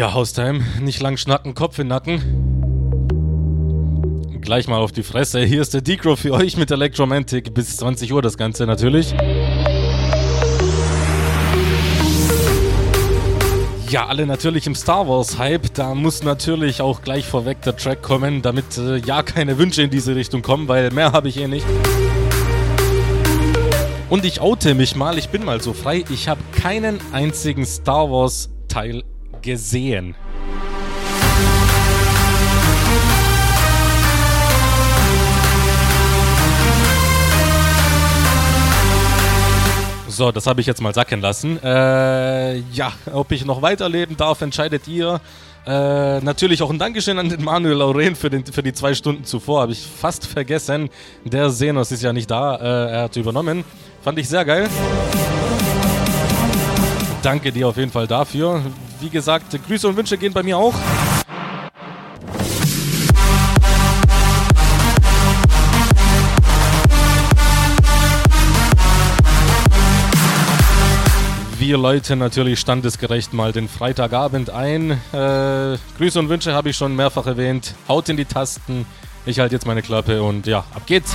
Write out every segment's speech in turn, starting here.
Ja, Haustime, nicht lang schnacken, Kopf in Nacken. Gleich mal auf die Fresse. Hier ist der Decro für euch mit Electromantic. Bis 20 Uhr das Ganze natürlich. Ja, alle natürlich im Star Wars Hype. Da muss natürlich auch gleich vorweg der Track kommen, damit äh, ja keine Wünsche in diese Richtung kommen, weil mehr habe ich eh nicht. Und ich oute mich mal, ich bin mal so frei. Ich habe keinen einzigen Star Wars Teil gesehen. So, das habe ich jetzt mal sacken lassen. Äh, ja, ob ich noch weiterleben darf, entscheidet ihr. Äh, natürlich auch ein Dankeschön an den Manuel Lauren für, den, für die zwei Stunden zuvor. Habe ich fast vergessen. Der Senos ist ja nicht da. Äh, er hat übernommen. Fand ich sehr geil. Danke dir auf jeden Fall dafür. Wie gesagt, Grüße und Wünsche gehen bei mir auch. wir läuten natürlich standesgerecht mal den Freitagabend ein. Äh, Grüße und Wünsche habe ich schon mehrfach erwähnt. Haut in die Tasten. Ich halte jetzt meine Klappe und ja, ab geht's.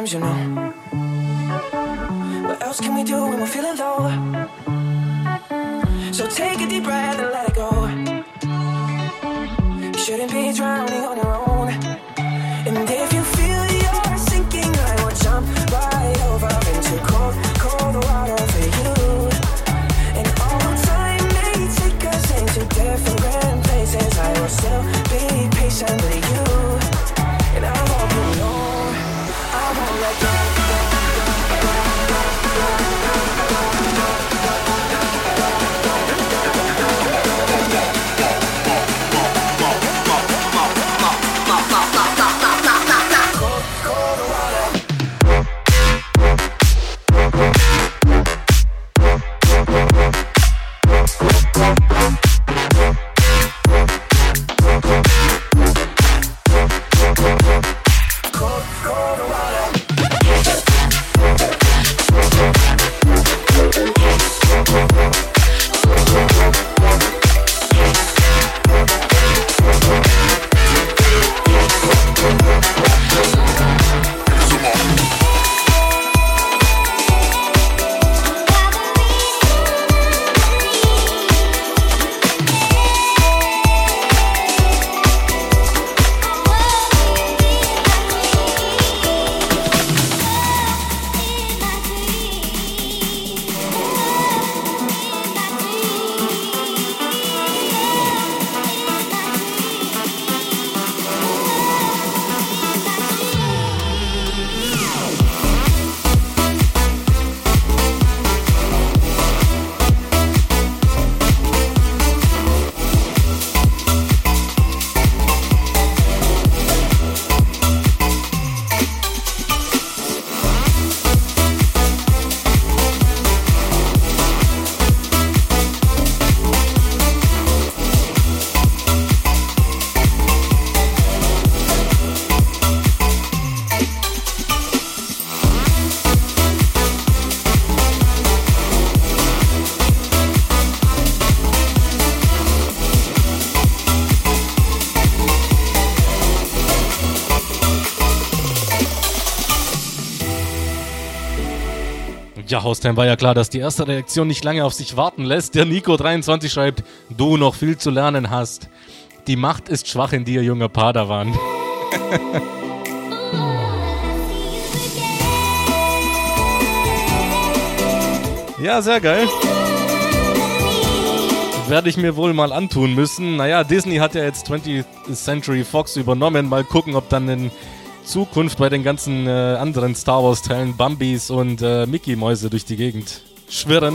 times, you know. Haustime war ja klar, dass die erste Reaktion nicht lange auf sich warten lässt. Der Nico23 schreibt, du noch viel zu lernen hast. Die Macht ist schwach in dir, junger Padawan. Ja, sehr geil. Werde ich mir wohl mal antun müssen. Naja, Disney hat ja jetzt 20th Century Fox übernommen. Mal gucken, ob dann in Zukunft bei den ganzen äh, anderen Star Wars-Teilen Bambis und äh, Mickey-Mäuse durch die Gegend schwirren.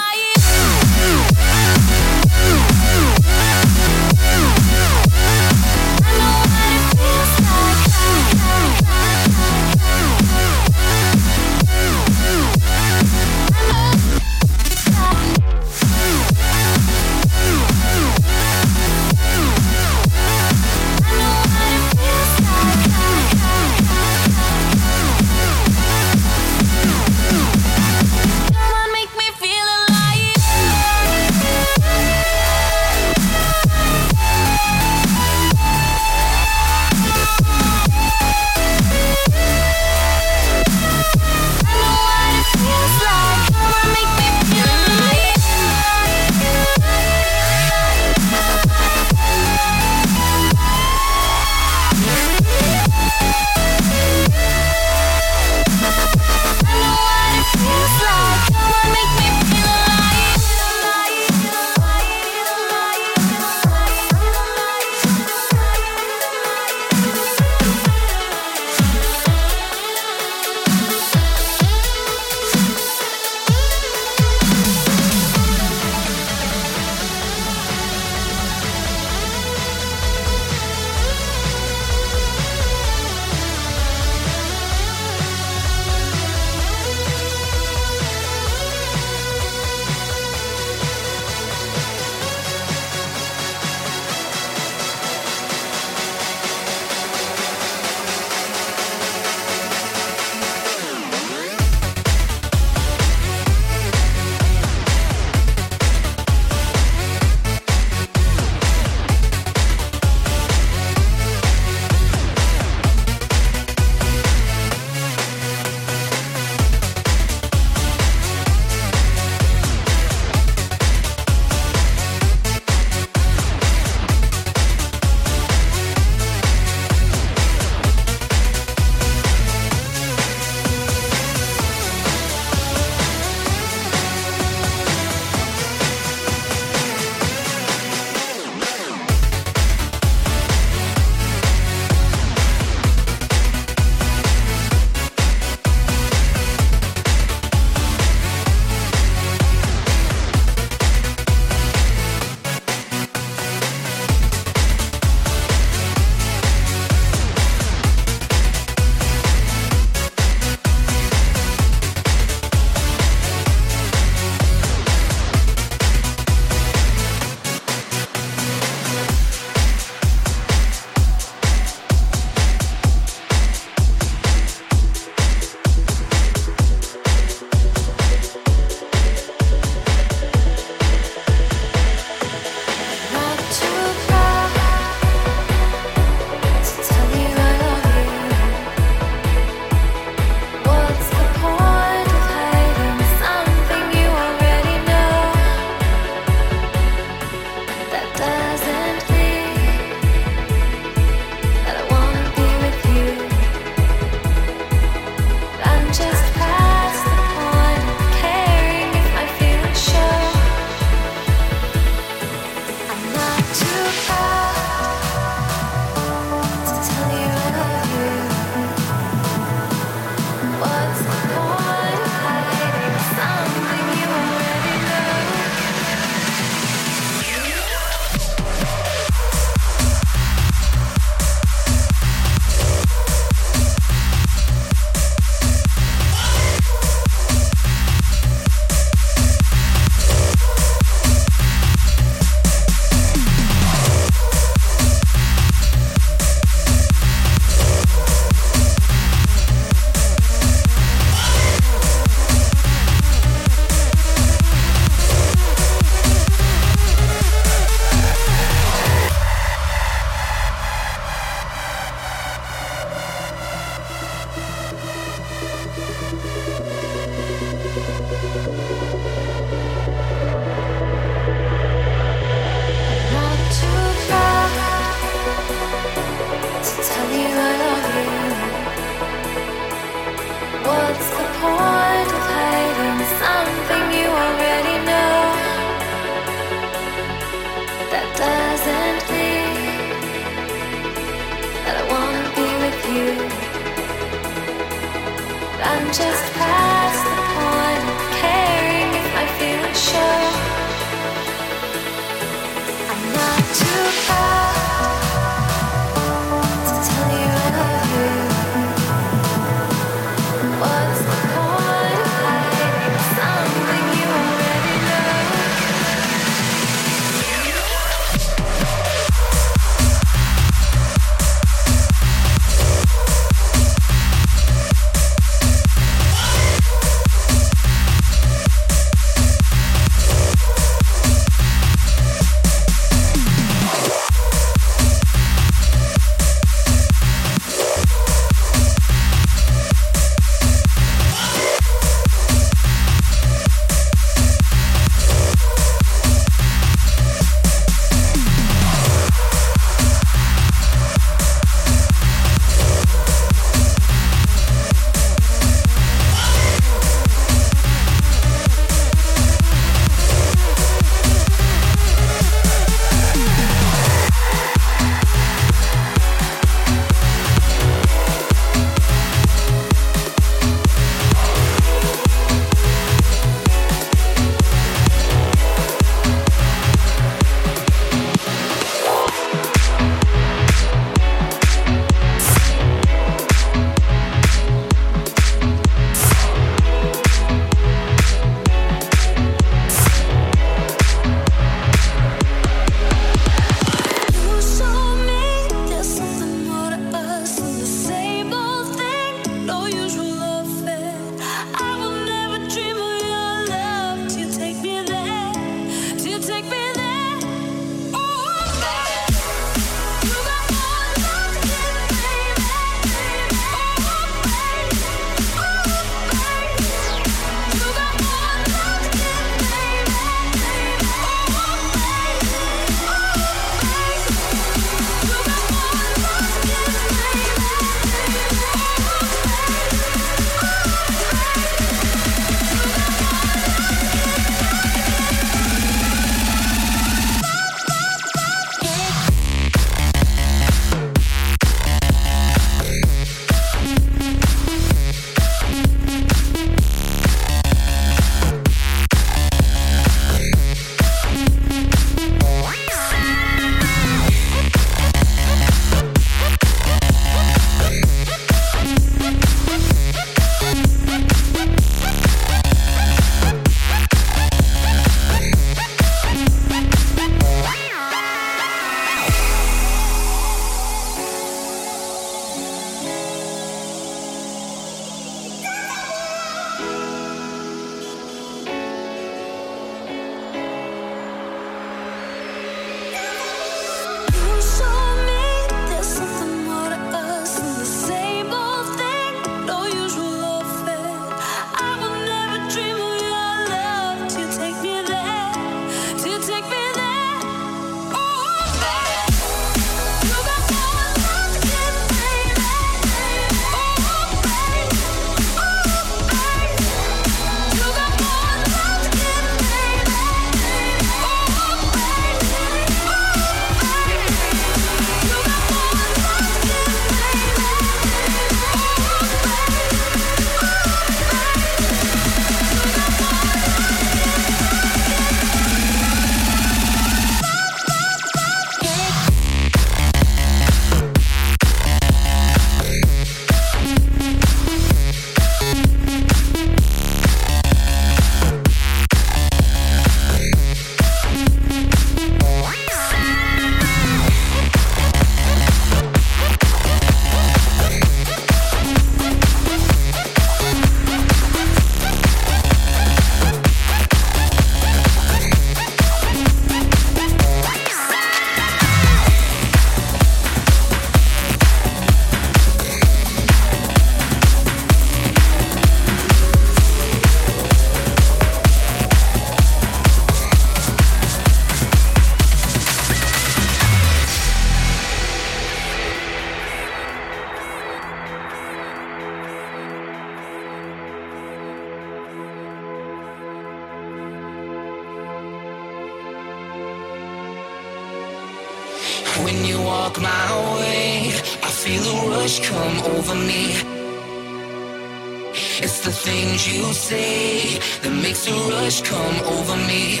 you say that makes a rush come over me.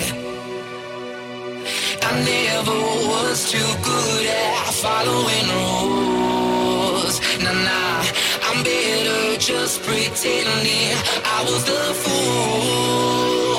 I never was too good at following rules. Nah, nah, I'm better just pretending I was the fool.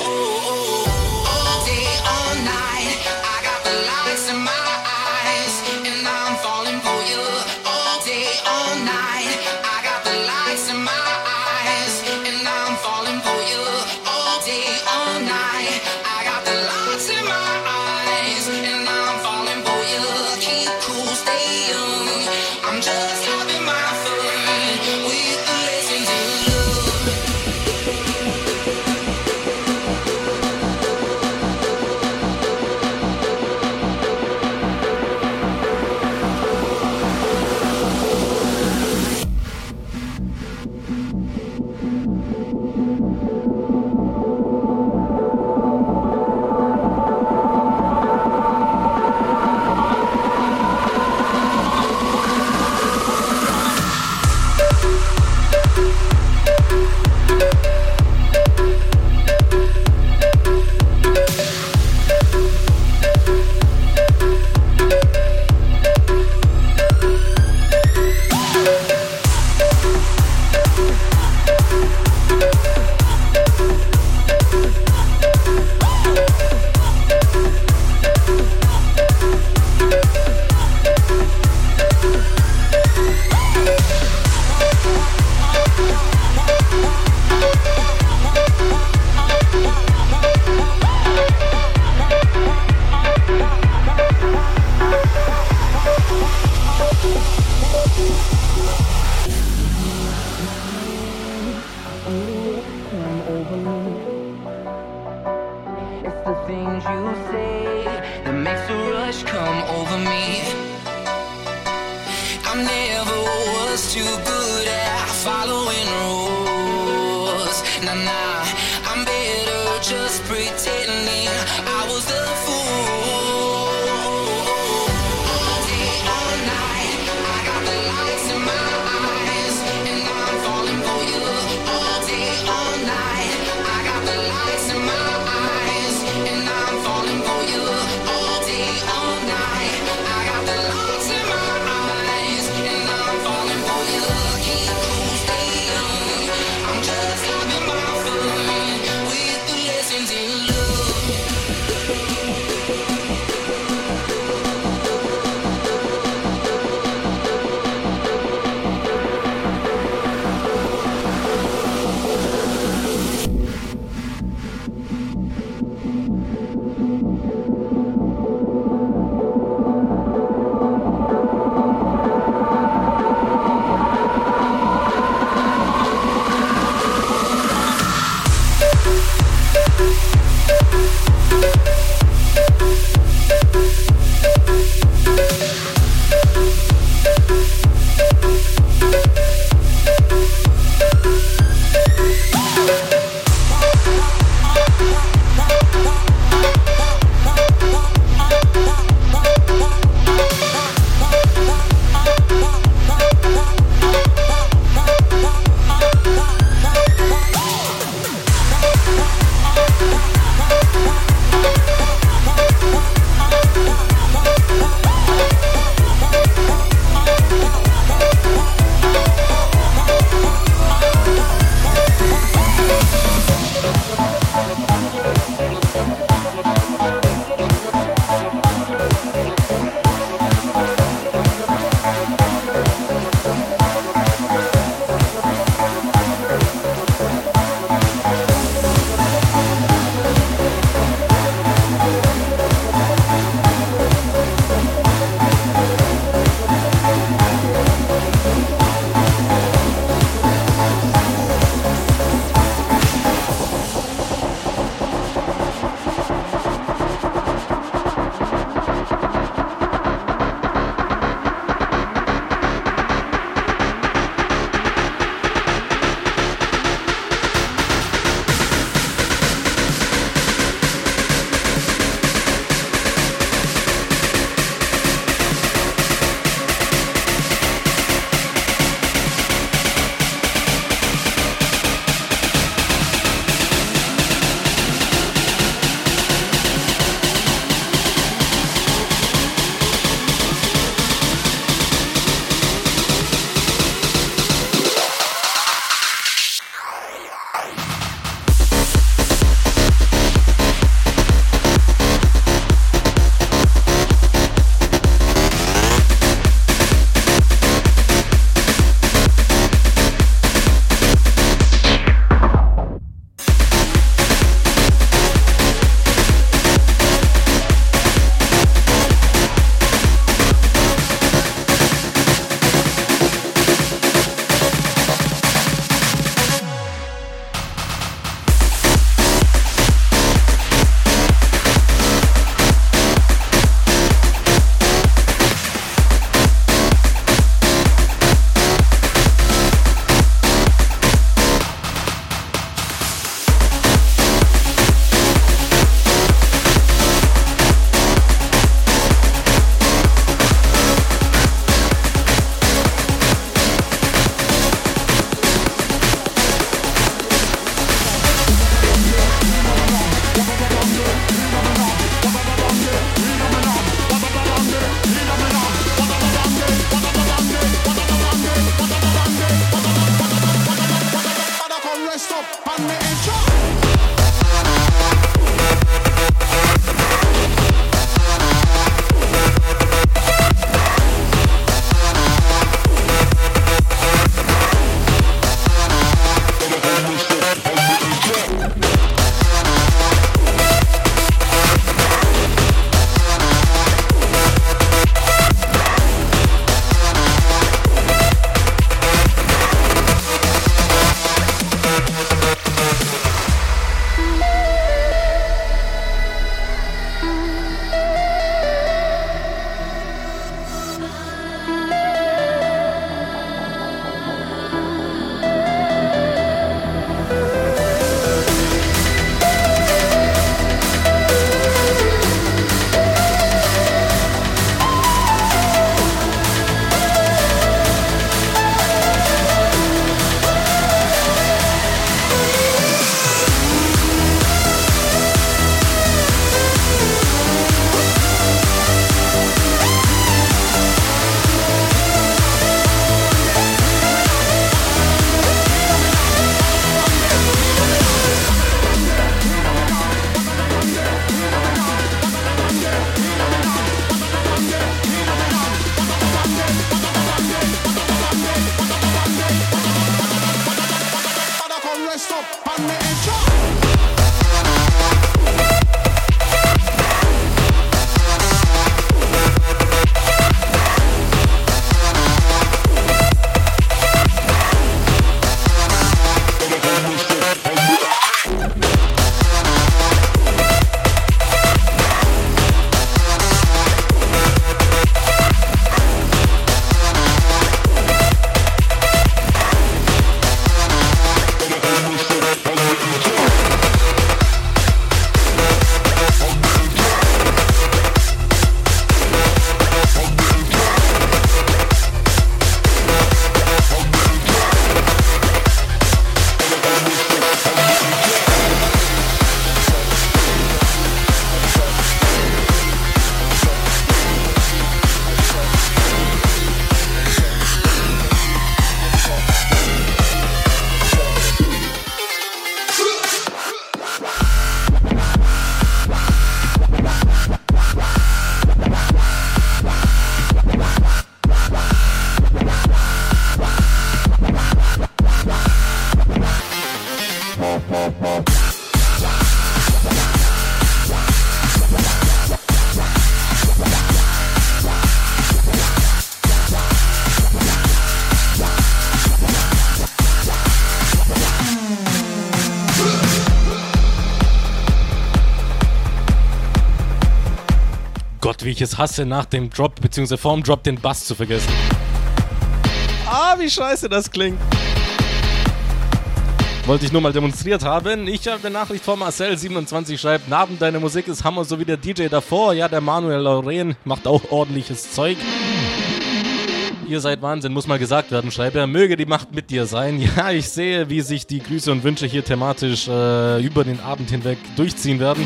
Wie ich es hasse, nach dem Drop, beziehungsweise vorm Drop den Bass zu vergessen. Ah, wie scheiße das klingt. Wollte ich nur mal demonstriert haben. Ich habe eine Nachricht von Marcel27 schreibt, Naben, deine Musik ist Hammer, so wie der DJ davor. Ja, der Manuel Lauren macht auch ordentliches Zeug. Ihr seid Wahnsinn, muss mal gesagt werden, schreibt er. Möge die Macht mit dir sein. Ja, ich sehe, wie sich die Grüße und Wünsche hier thematisch äh, über den Abend hinweg durchziehen werden.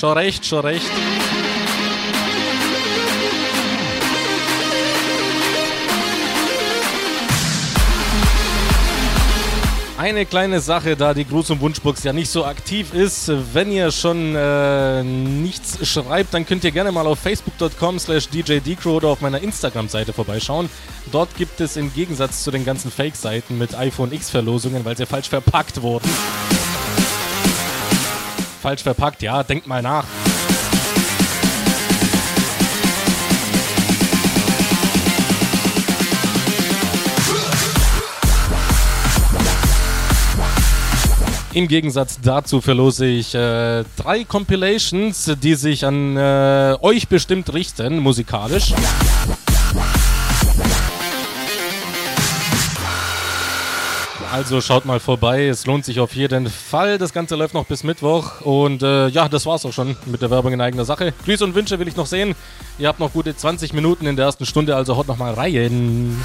Schon recht, schon recht. Eine kleine Sache, da die Gruß- und Wunschbox ja nicht so aktiv ist. Wenn ihr schon äh, nichts schreibt, dann könnt ihr gerne mal auf facebook.com slash djdcrow oder auf meiner Instagram-Seite vorbeischauen. Dort gibt es im Gegensatz zu den ganzen Fake-Seiten mit iPhone X-Verlosungen, weil sie falsch verpackt wurden. Falsch verpackt, ja, denkt mal nach. Im Gegensatz dazu verlose ich äh, drei Compilations, die sich an äh, euch bestimmt richten, musikalisch. Also schaut mal vorbei, es lohnt sich auf jeden Fall. Das Ganze läuft noch bis Mittwoch. Und äh, ja, das war's auch schon mit der Werbung in eigener Sache. Grüße und Wünsche will ich noch sehen. Ihr habt noch gute 20 Minuten in der ersten Stunde, also haut noch mal rein.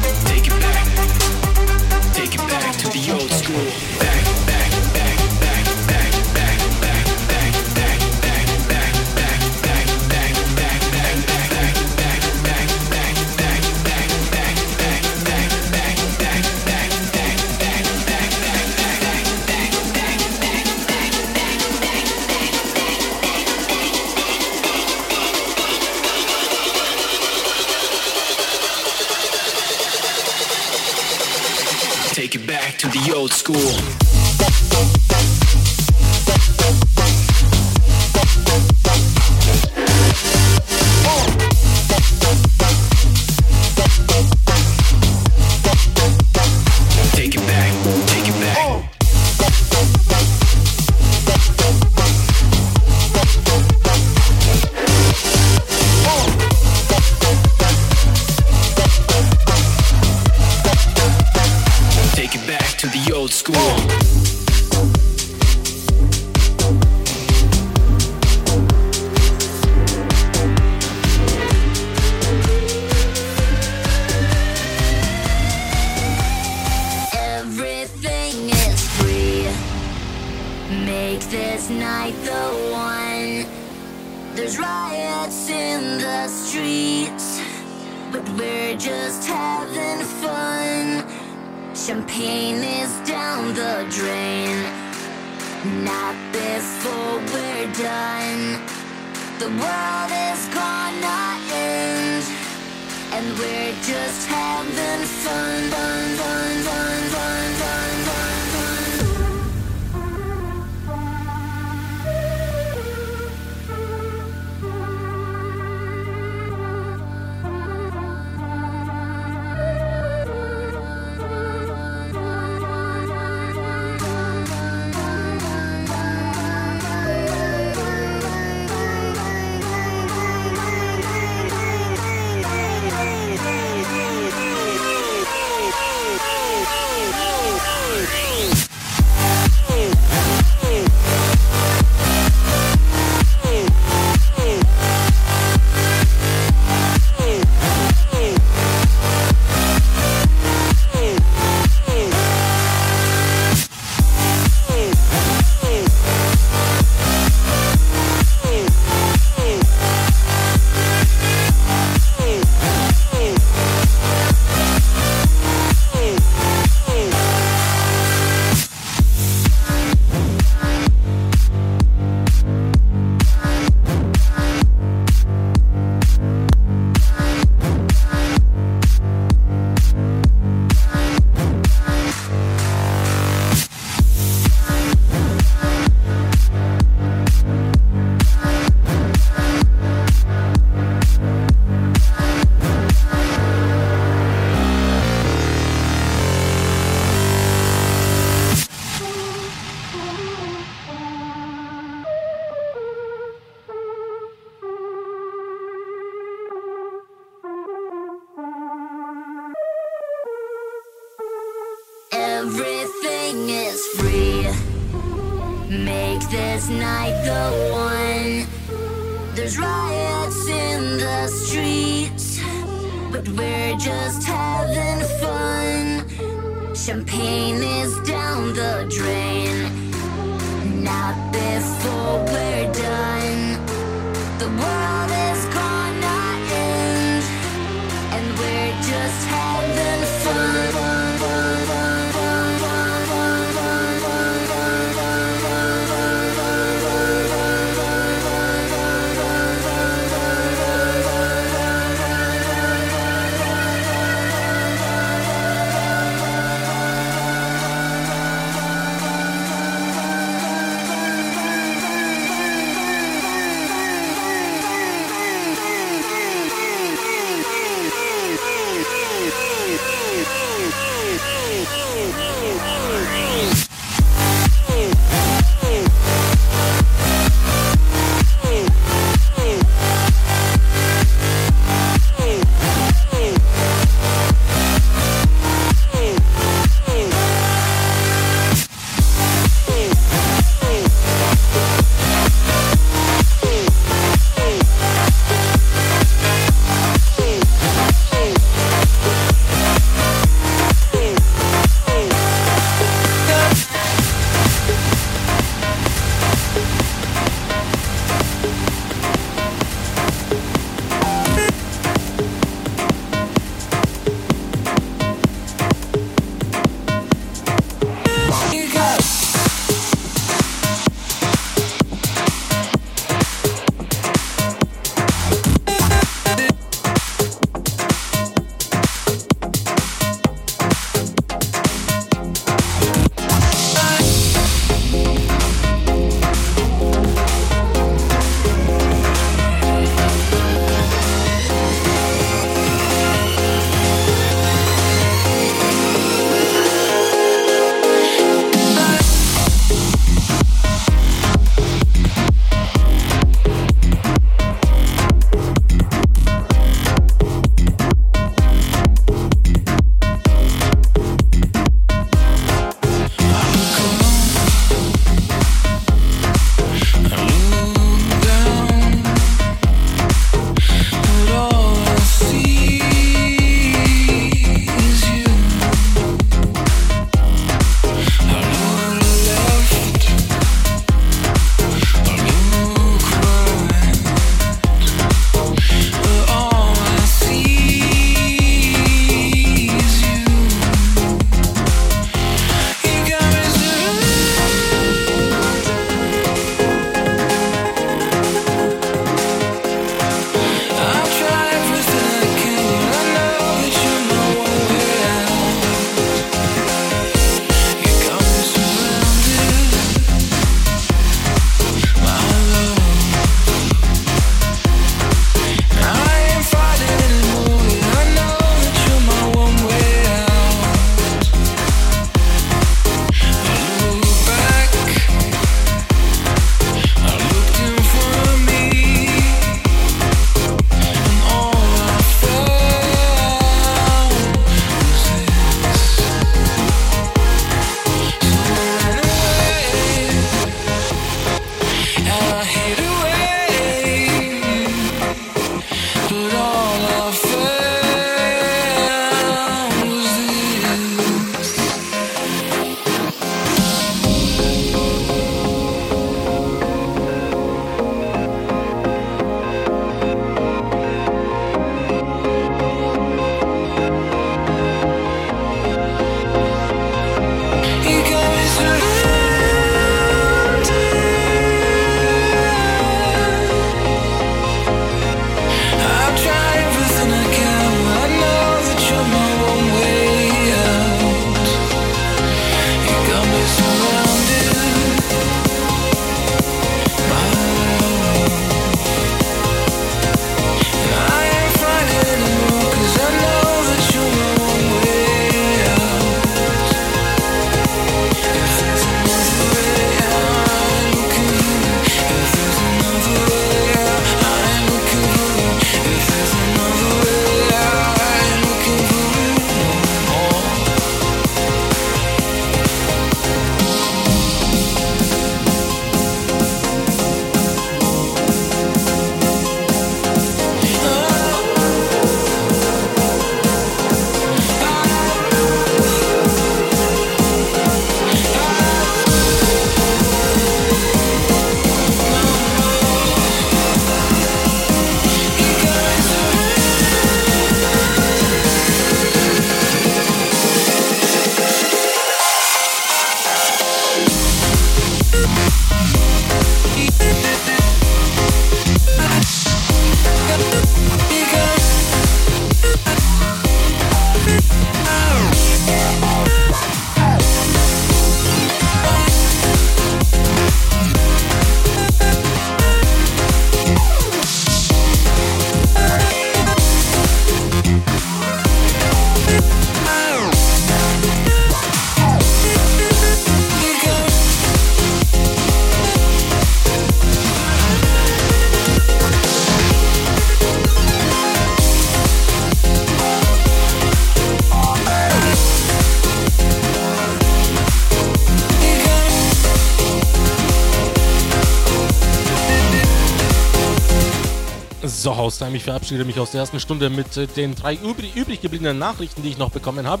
Haustime, ich verabschiede mich aus der ersten Stunde mit äh, den drei übrig, übrig gebliebenen Nachrichten, die ich noch bekommen habe.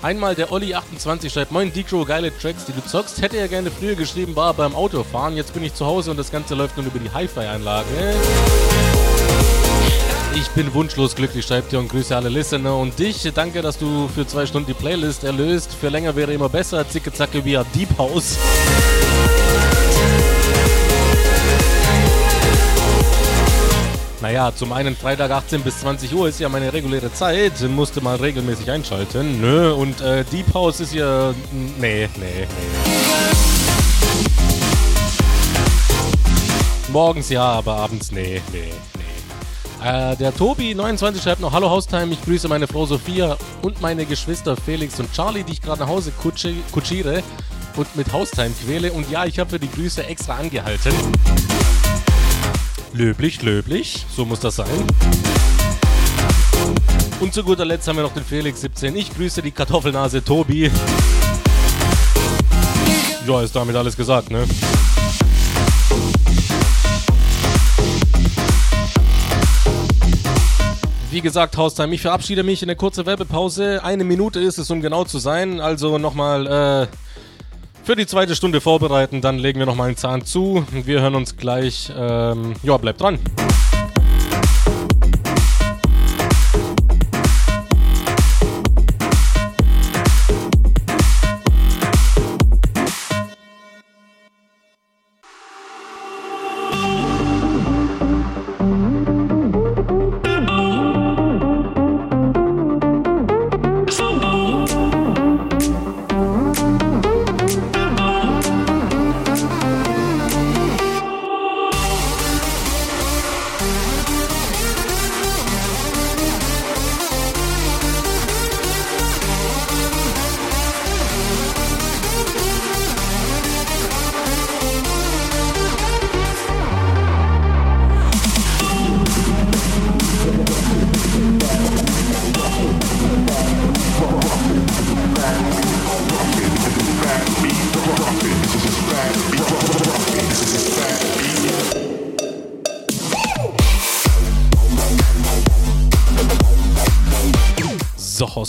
Einmal der Olli28 schreibt, Moin Decro, geile Tracks, die du zockst. Hätte er gerne früher geschrieben, war beim Autofahren. Jetzt bin ich zu Hause und das Ganze läuft nun über die Hi-Fi-Anlage. Ich bin wunschlos glücklich, schreibt ihr und grüße alle Listener und dich. Danke, dass du für zwei Stunden die Playlist erlöst. Für länger wäre immer besser. Zicke Zacke via Deep House. Naja, zum einen Freitag 18 bis 20 Uhr ist ja meine reguläre Zeit, musste mal regelmäßig einschalten. Nö, und äh, Deep House ist ja. Nee, nee, nee. Morgens ja, aber abends nee, nee, nee. Äh, der Tobi29 schreibt noch: Hallo Haustime, ich grüße meine Frau Sophia und meine Geschwister Felix und Charlie, die ich gerade nach Hause kutsche, kutschiere und mit Haustime quäle. Und ja, ich habe für die Grüße extra angehalten. Löblich, löblich, so muss das sein. Und zu guter Letzt haben wir noch den Felix 17. Ich grüße die Kartoffelnase Tobi. Ja, ist damit alles gesagt, ne? Wie gesagt, Haustime, ich verabschiede mich in eine kurze Werbepause. Eine Minute ist es, um genau zu sein. Also nochmal äh, für die zweite Stunde vorbereiten, dann legen wir nochmal einen Zahn zu. Wir hören uns gleich. Ähm, ja, bleibt dran.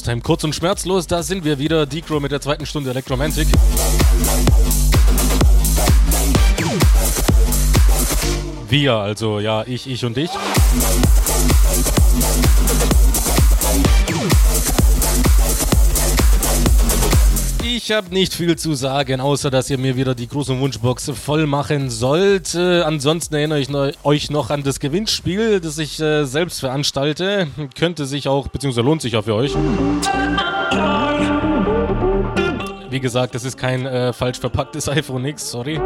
Haustime, kurz und schmerzlos, da sind wir wieder. Decro mit der zweiten Stunde Electromantic. Wir, also ja, ich, ich und ich. Ich habe nicht viel zu sagen, außer dass ihr mir wieder die große Wunschbox voll machen sollt. Äh, ansonsten erinnere ich neu- euch noch an das Gewinnspiel, das ich äh, selbst veranstalte. Könnte sich auch, beziehungsweise lohnt sich auch für euch. Wie gesagt, das ist kein äh, falsch verpacktes iPhone X, sorry.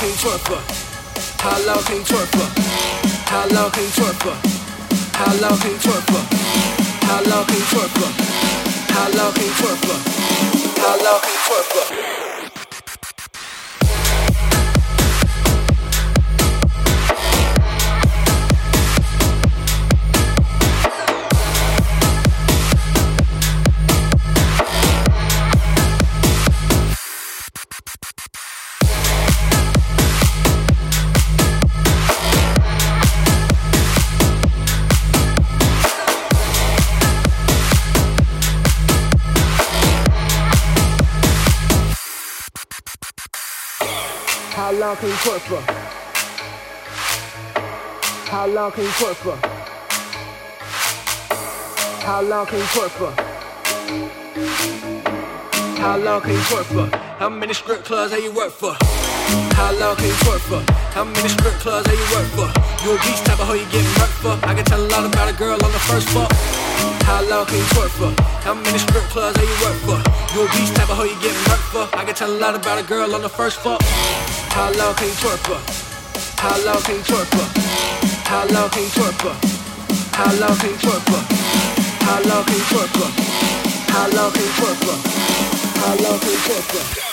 fucking buffer. Twerk for? How long can you twerk for? How long can you twerk for? How many strip clubs have you work for? How long can you twerk for? How many strip clubs have you work for? You a beast type of hoe you getting work for? I can tell a lot about a girl on the first fuck. How long can you twerk for? How many strip clubs have you work for? You a beast type of hoe you getting work for? I can tell a lot about a girl on the first fuck. How long can you twerk for? How long can you twerk for? How long can you twerk for? How long can you twerk for? How long can you twerk for? How long can you twerk? How long can you twerk for?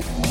Oh.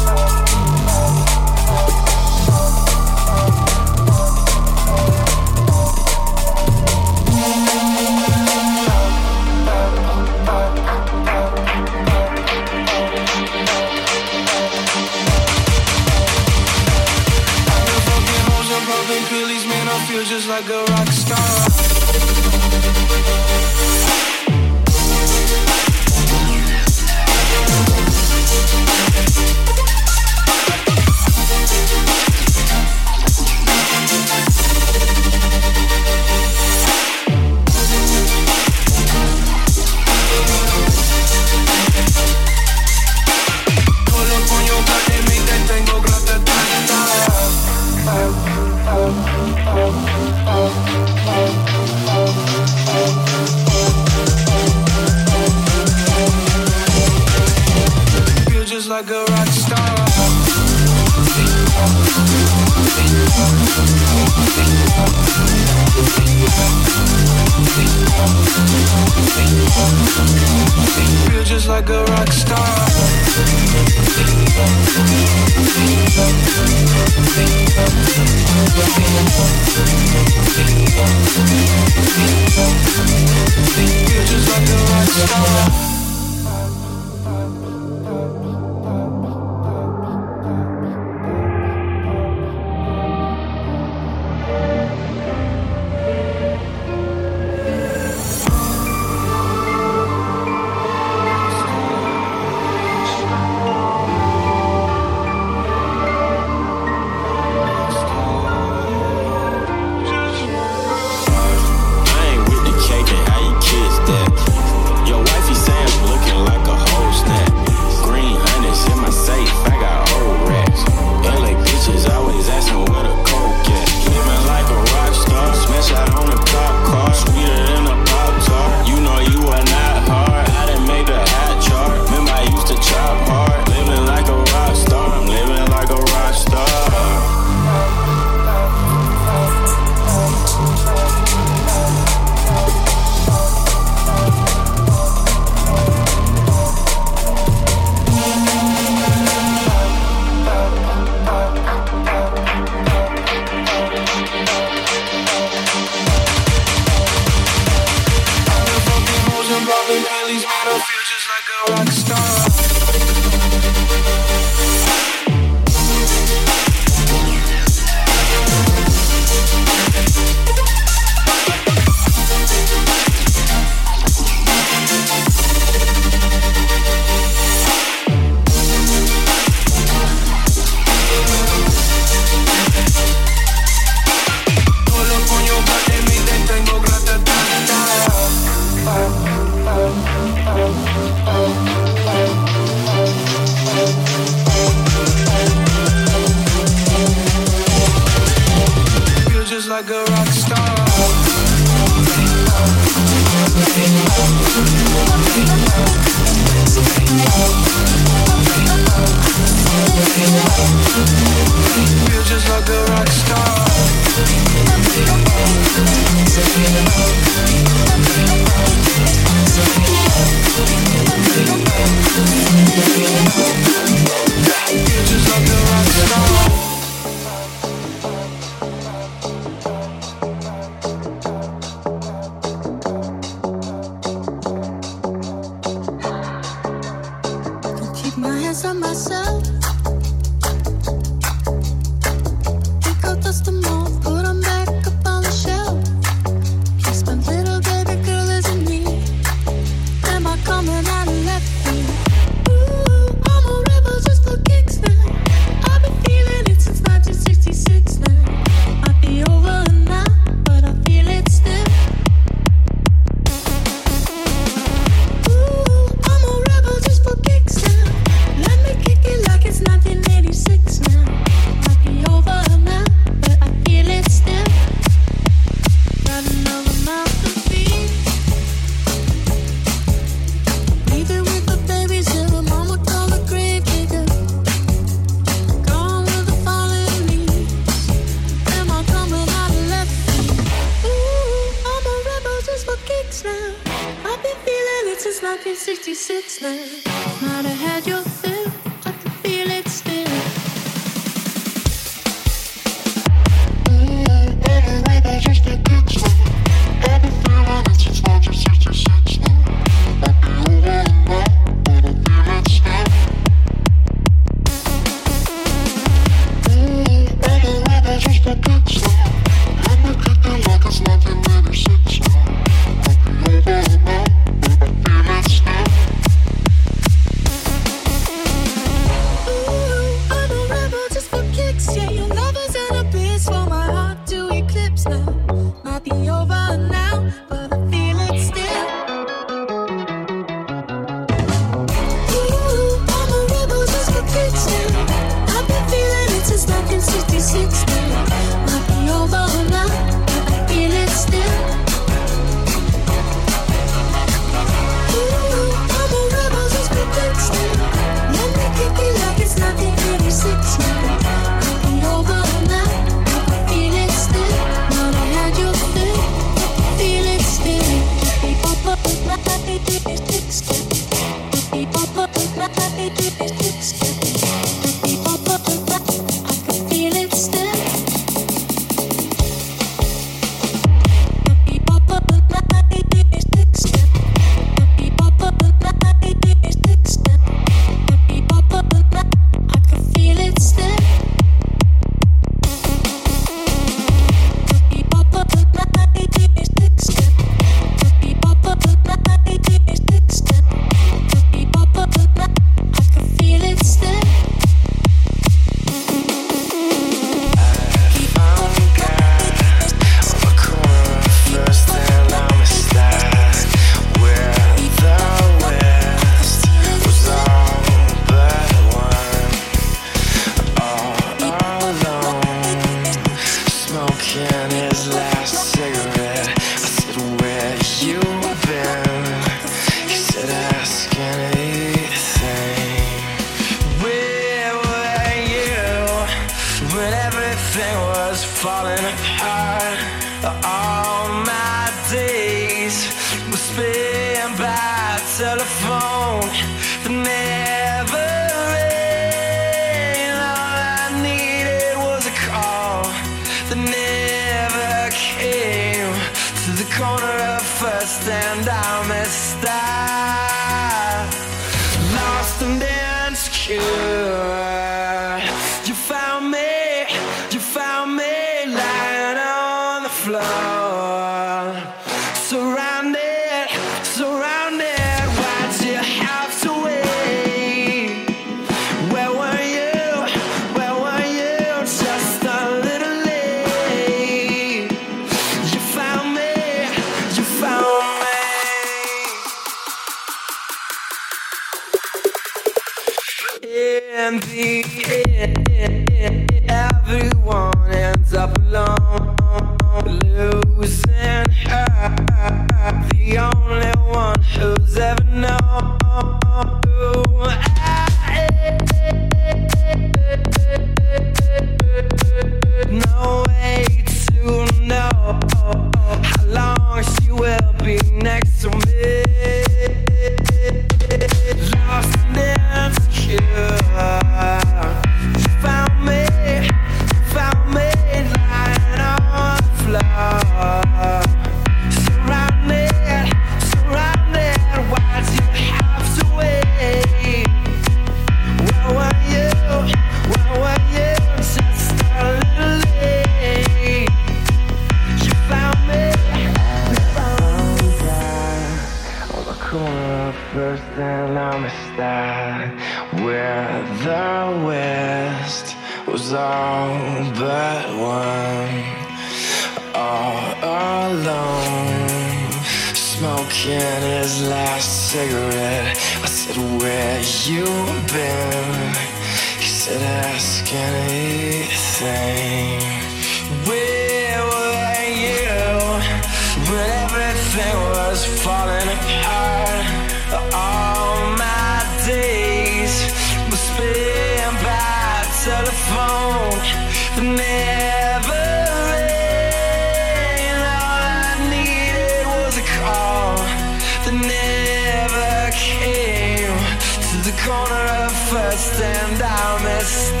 The corner of First and Almistad.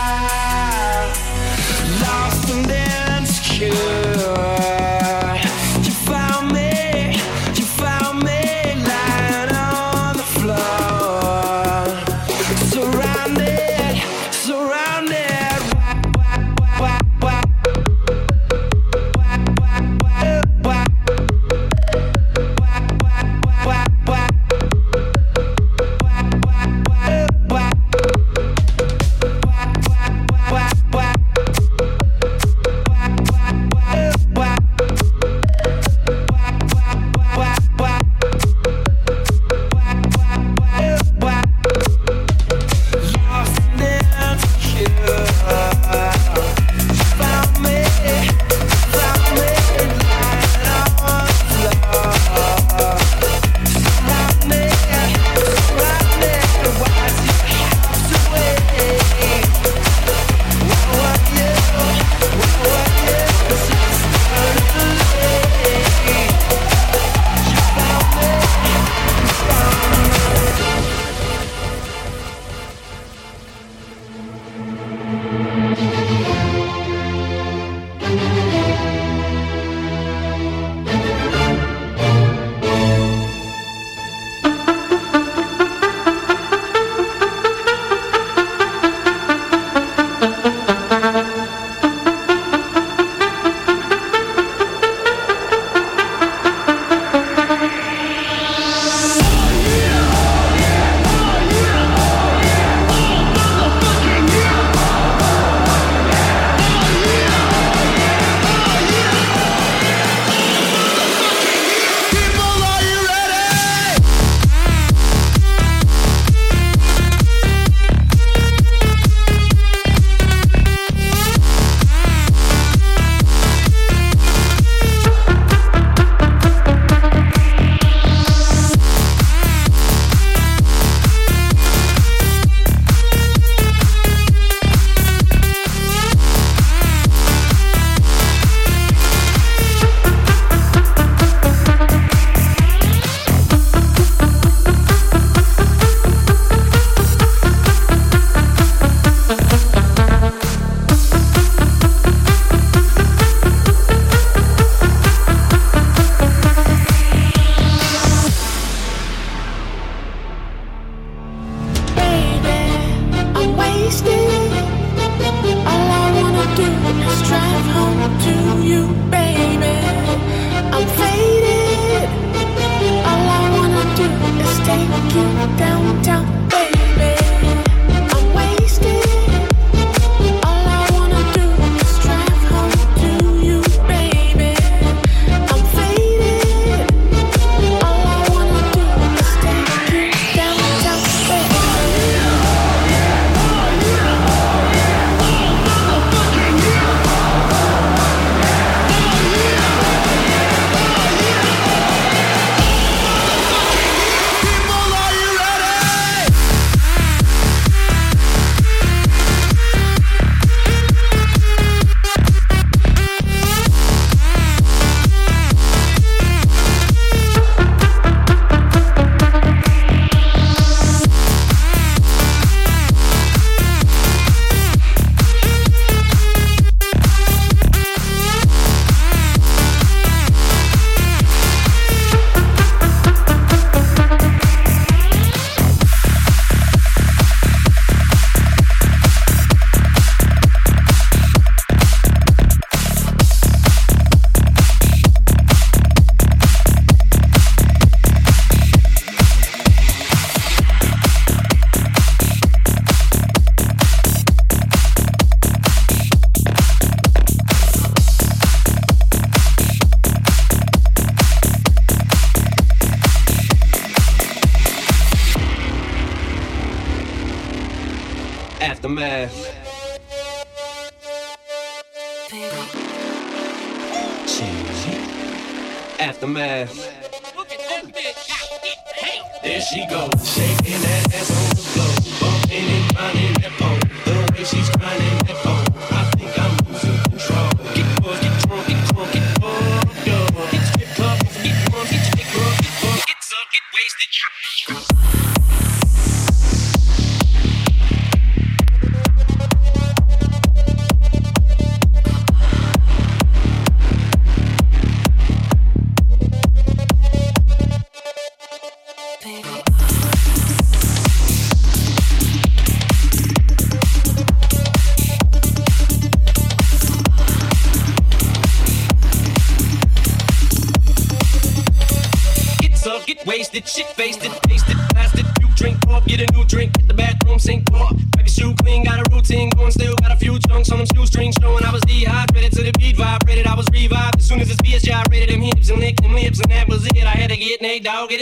Lost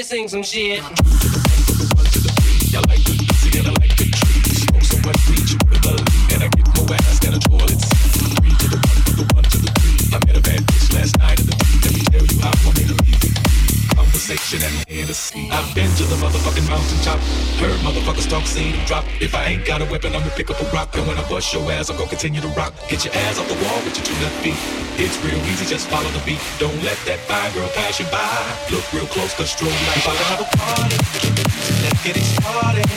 sing some shit. I've been to the motherfucking mountaintop. Heard motherfuckers talk, seen them drop. If I ain't got a weapon, I'ma pick up a rock. And when I bust your ass, I'm gonna continue to rock. Get your ass off the wall with your two left feet. It's real easy, just follow the beat. Don't let that fine girl pass you by real close, let's draw like fire. Have a party, let's get it started.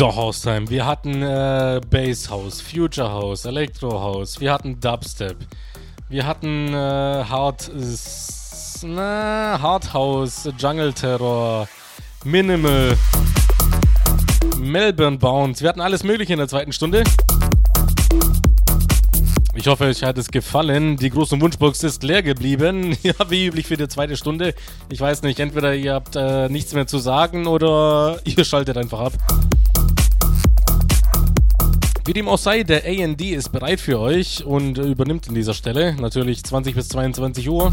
So, Haustime. Wir hatten äh, Bass House, Future House, Electro House, wir hatten Dubstep, wir hatten äh, Hard, na, Hard House, Jungle Terror, Minimal, Melbourne Bounce. Wir hatten alles Mögliche in der zweiten Stunde. Ich hoffe, euch hat es gefallen. Die große Wunschbox ist leer geblieben. Ja, wie üblich für die zweite Stunde. Ich weiß nicht, entweder ihr habt äh, nichts mehr zu sagen oder ihr schaltet einfach ab. Wie dem auch sei, der AND ist bereit für euch und übernimmt an dieser Stelle. Natürlich 20 bis 22 Uhr.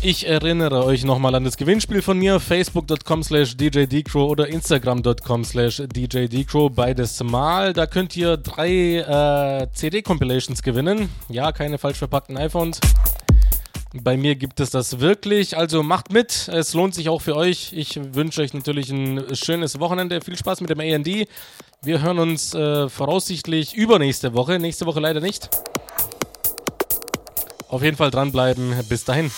Ich erinnere euch nochmal an das Gewinnspiel von mir, facebook.com slash djdcrow oder instagram.com slash djdcrow, beides mal. Da könnt ihr drei äh, CD-Compilations gewinnen. Ja, keine falsch verpackten iPhones. Bei mir gibt es das wirklich, also macht mit, es lohnt sich auch für euch. Ich wünsche euch natürlich ein schönes Wochenende, viel Spaß mit dem AD. Wir hören uns äh, voraussichtlich übernächste Woche, nächste Woche leider nicht. Auf jeden Fall dranbleiben, bis dahin.